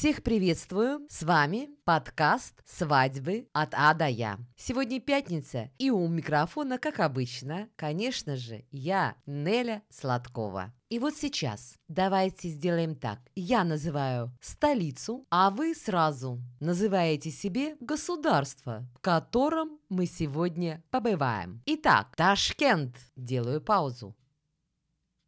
Всех приветствую! С вами подкаст «Свадьбы от А до Я». Сегодня пятница, и у микрофона, как обычно, конечно же, я, Неля Сладкова. И вот сейчас давайте сделаем так. Я называю столицу, а вы сразу называете себе государство, в котором мы сегодня побываем. Итак, Ташкент. Делаю паузу.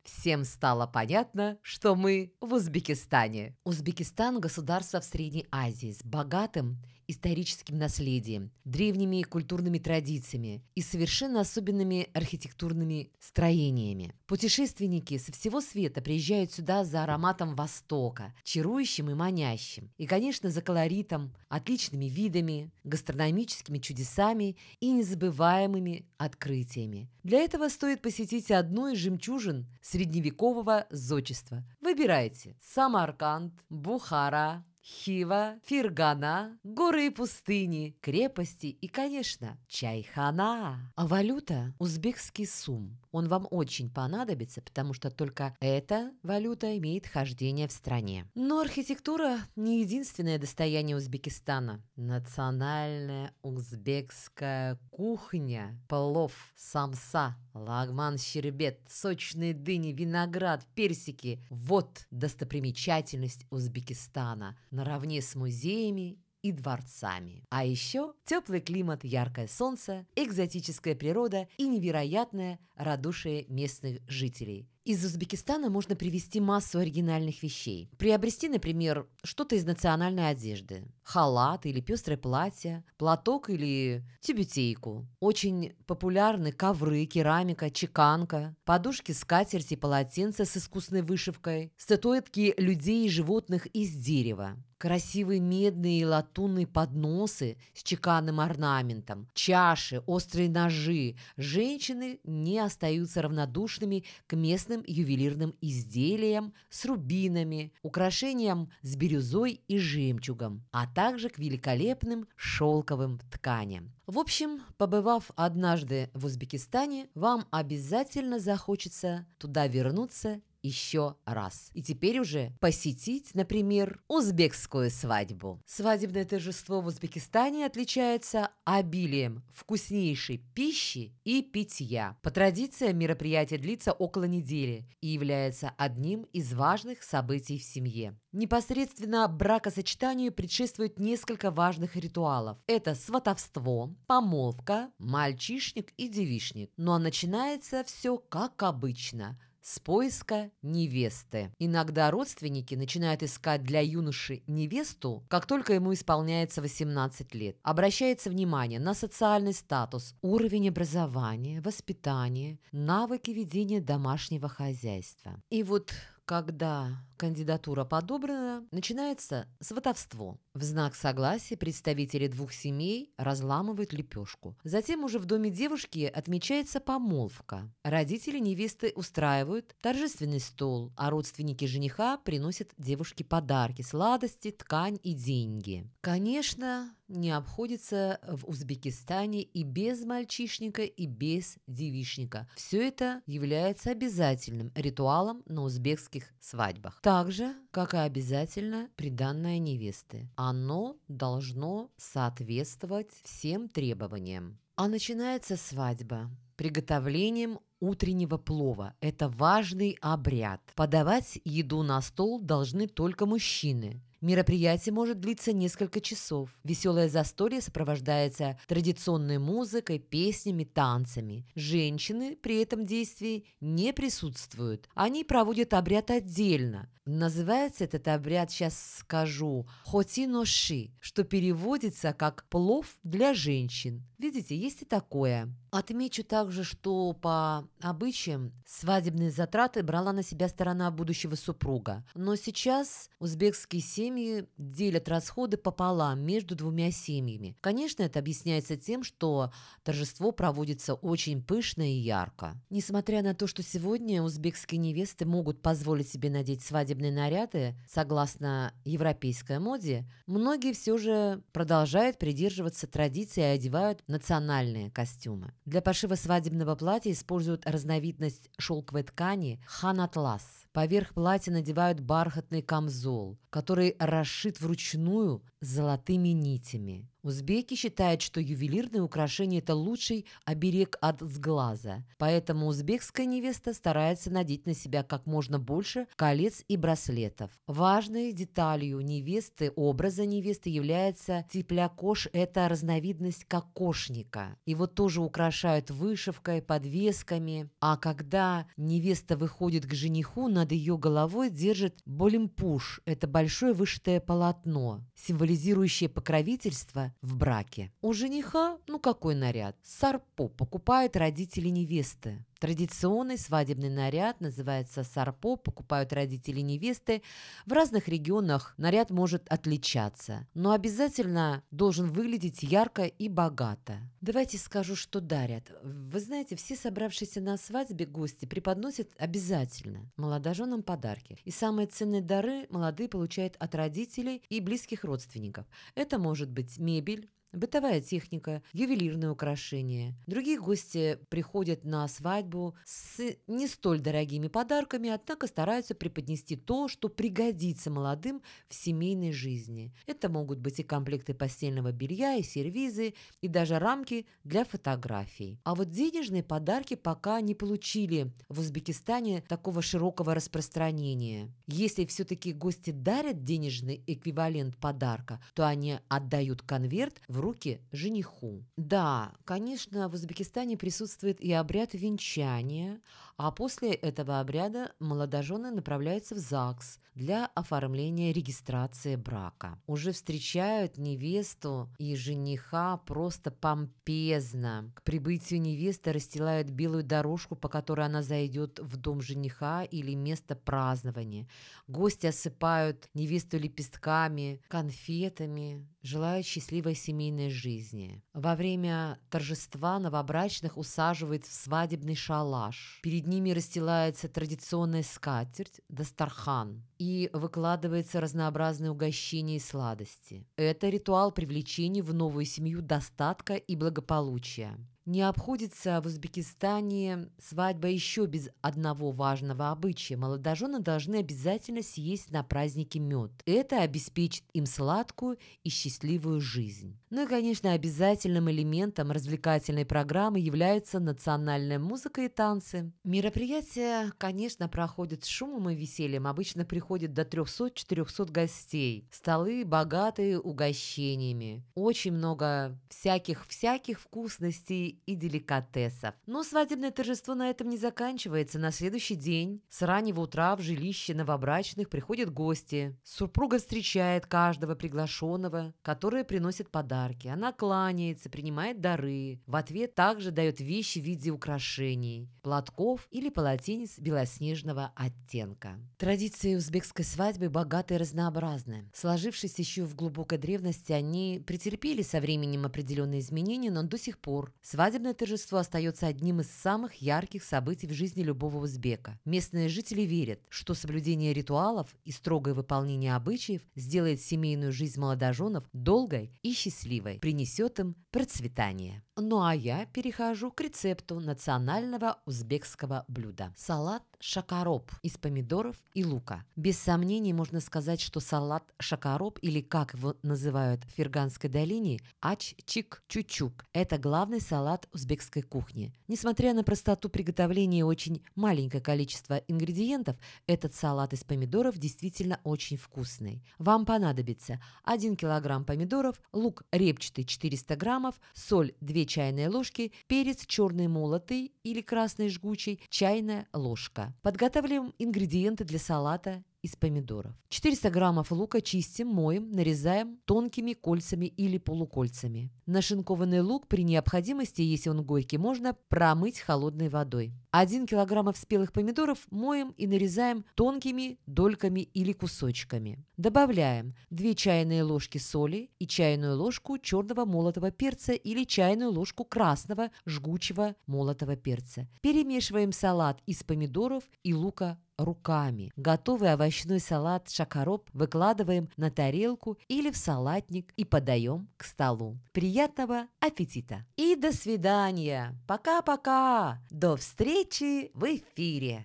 Всем стало понятно, что мы в Узбекистане. Узбекистан – государство в Средней Азии с богатым историческим наследием, древними культурными традициями и совершенно особенными архитектурными строениями. Путешественники со всего света приезжают сюда за ароматом Востока, чарующим и манящим. И, конечно, за колоритом, отличными видами, гастрономическими чудесами и незабываемыми открытиями. Для этого стоит посетить одну из жемчужин средневекового зодчества. Выбирайте Самарканд, Бухара, Хива, Фиргана, горы и пустыни, крепости и, конечно, чайхана. А валюта – узбекский сум. Он вам очень понадобится, потому что только эта валюта имеет хождение в стране. Но архитектура не единственное достояние Узбекистана. Национальная узбекская кухня, плов, самса, лагман, щербет, сочные дыни, виноград, персики – вот достопримечательность Узбекистана – наравне с музеями и дворцами. А еще теплый климат, яркое солнце, экзотическая природа и невероятное радушие местных жителей. Из Узбекистана можно привезти массу оригинальных вещей. Приобрести, например, что-то из национальной одежды. Халат или пестрое платье, платок или тюбетейку. Очень популярны ковры, керамика, чеканка, подушки, скатерти, полотенца с искусной вышивкой, статуэтки людей и животных из дерева красивые медные и латунные подносы с чеканным орнаментом, чаши, острые ножи. Женщины не остаются равнодушными к местным ювелирным изделиям с рубинами, украшениям с бирюзой и жемчугом, а также к великолепным шелковым тканям. В общем, побывав однажды в Узбекистане, вам обязательно захочется туда вернуться еще раз. И теперь уже посетить, например, узбекскую свадьбу. Свадебное торжество в Узбекистане отличается обилием вкуснейшей пищи и питья. По традициям мероприятие длится около недели и является одним из важных событий в семье. Непосредственно бракосочетанию предшествует несколько важных ритуалов. Это сватовство, помолвка, мальчишник и девишник. Ну а начинается все как обычно – с поиска невесты. Иногда родственники начинают искать для юноши невесту, как только ему исполняется 18 лет. Обращается внимание на социальный статус, уровень образования, воспитание, навыки ведения домашнего хозяйства. И вот когда кандидатура подобрана, начинается сватовство. В знак согласия представители двух семей разламывают лепешку. Затем уже в доме девушки отмечается помолвка. Родители невесты устраивают торжественный стол, а родственники жениха приносят девушке подарки, сладости, ткань и деньги. Конечно, не обходится в Узбекистане и без мальчишника, и без девишника. Все это является обязательным ритуалом на узбекских свадьбах. Так же, как и обязательно приданное невесты. Оно должно соответствовать всем требованиям. А начинается свадьба приготовлением утреннего плова. Это важный обряд. Подавать еду на стол должны только мужчины. Мероприятие может длиться несколько часов. Веселое застолье сопровождается традиционной музыкой, песнями, танцами. Женщины при этом действии не присутствуют. Они проводят обряд отдельно. Называется этот обряд, сейчас скажу, хотиноши, что переводится как «плов для женщин». Видите, есть и такое. Отмечу также, что по обычаям свадебные затраты брала на себя сторона будущего супруга. Но сейчас узбекские семьи делят расходы пополам между двумя семьями. Конечно, это объясняется тем, что торжество проводится очень пышно и ярко. Несмотря на то, что сегодня узбекские невесты могут позволить себе надеть свадебные наряды согласно европейской моде, многие все же продолжают придерживаться традиции и одевают национальные костюмы. Для пошива свадебного платья используют разновидность шелковой ткани хан-атлас. Поверх платья надевают бархатный камзол, который расшит вручную золотыми нитями. Узбеки считают, что ювелирное украшение – это лучший оберег от сглаза, поэтому узбекская невеста старается надеть на себя как можно больше колец и браслетов. Важной деталью невесты, образа невесты является теплякош – это разновидность кокошника. Его тоже украшают вышивкой, подвесками, а когда невеста выходит к жениху, над ее головой держит болимпуш – это большое вышитое полотно, символизирующее покровительство в браке. У жениха, ну какой наряд? Сарпо покупают родители невесты. Традиционный свадебный наряд называется сарпо, покупают родители невесты. В разных регионах наряд может отличаться, но обязательно должен выглядеть ярко и богато. Давайте скажу, что дарят. Вы знаете, все собравшиеся на свадьбе гости преподносят обязательно молодоженам подарки. И самые ценные дары молодые получают от родителей и близких родственников. Это может быть мебель, бытовая техника, ювелирные украшения. Другие гости приходят на свадьбу с не столь дорогими подарками, однако стараются преподнести то, что пригодится молодым в семейной жизни. Это могут быть и комплекты постельного белья, и сервизы, и даже рамки для фотографий. А вот денежные подарки пока не получили в Узбекистане такого широкого распространения. Если все-таки гости дарят денежный эквивалент подарка, то они отдают конверт в руки жениху. Да, конечно, в Узбекистане присутствует и обряд венчания, а после этого обряда молодожены направляются в ЗАГС для оформления регистрации брака. Уже встречают невесту и жениха просто помпезно. К прибытию невесты расстилают белую дорожку, по которой она зайдет в дом жениха или место празднования. Гости осыпают невесту лепестками, конфетами, желают счастливой семейной жизни. Во время торжества новобрачных усаживают в свадебный шалаш. Перед ними расстилается традиционная скатерть дастархан и выкладывается разнообразные угощения и сладости. Это ритуал привлечения в новую семью достатка и благополучия. Не обходится в Узбекистане свадьба еще без одного важного обычая. Молодожены должны обязательно съесть на празднике мед. Это обеспечит им сладкую и счастливую жизнь. Ну и, конечно, обязательным элементом развлекательной программы является национальная музыка и танцы. Мероприятия, конечно, проходят с шумом и весельем. Обычно приходит до 300-400 гостей. Столы богатые угощениями. Очень много всяких-всяких вкусностей и деликатесов. Но свадебное торжество на этом не заканчивается. На следующий день с раннего утра в жилище новобрачных приходят гости. Супруга встречает каждого приглашенного, которые приносят подарки. Она кланяется, принимает дары. В ответ также дает вещи в виде украшений, платков или полотенец белоснежного оттенка. Традиции узбекской свадьбы богатые и разнообразны. Сложившись еще в глубокой древности, они претерпели со временем определенные изменения, но до сих пор свадьба Свадебное торжество остается одним из самых ярких событий в жизни любого узбека. Местные жители верят, что соблюдение ритуалов и строгое выполнение обычаев сделает семейную жизнь молодоженов долгой и счастливой, принесет им процветание. Ну а я перехожу к рецепту национального узбекского блюда. Салат шакароб из помидоров и лука. Без сомнений можно сказать, что салат шакароб или как его называют в Ферганской долине ач-чик-чучук – это главный салат узбекской кухни. Несмотря на простоту приготовления и очень маленькое количество ингредиентов, этот салат из помидоров действительно очень вкусный. Вам понадобится 1 кг помидоров, лук репчатый 400 граммов, соль 2 2 чайные ложки, перец черный молотый или красный жгучий, чайная ложка. Подготавливаем ингредиенты для салата из помидоров. 400 граммов лука чистим, моем, нарезаем тонкими кольцами или полукольцами. Нашинкованный лук при необходимости, если он горький, можно промыть холодной водой. 1 кг спелых помидоров моем и нарезаем тонкими дольками или кусочками. Добавляем 2 чайные ложки соли и чайную ложку черного молотого перца или чайную ложку красного жгучего молотого перца. Перемешиваем салат из помидоров и лука руками. Готовый овощной салат шакароп выкладываем на тарелку или в салатник и подаем к столу. Приятного аппетита! И до свидания! Пока-пока! До встречи в эфире!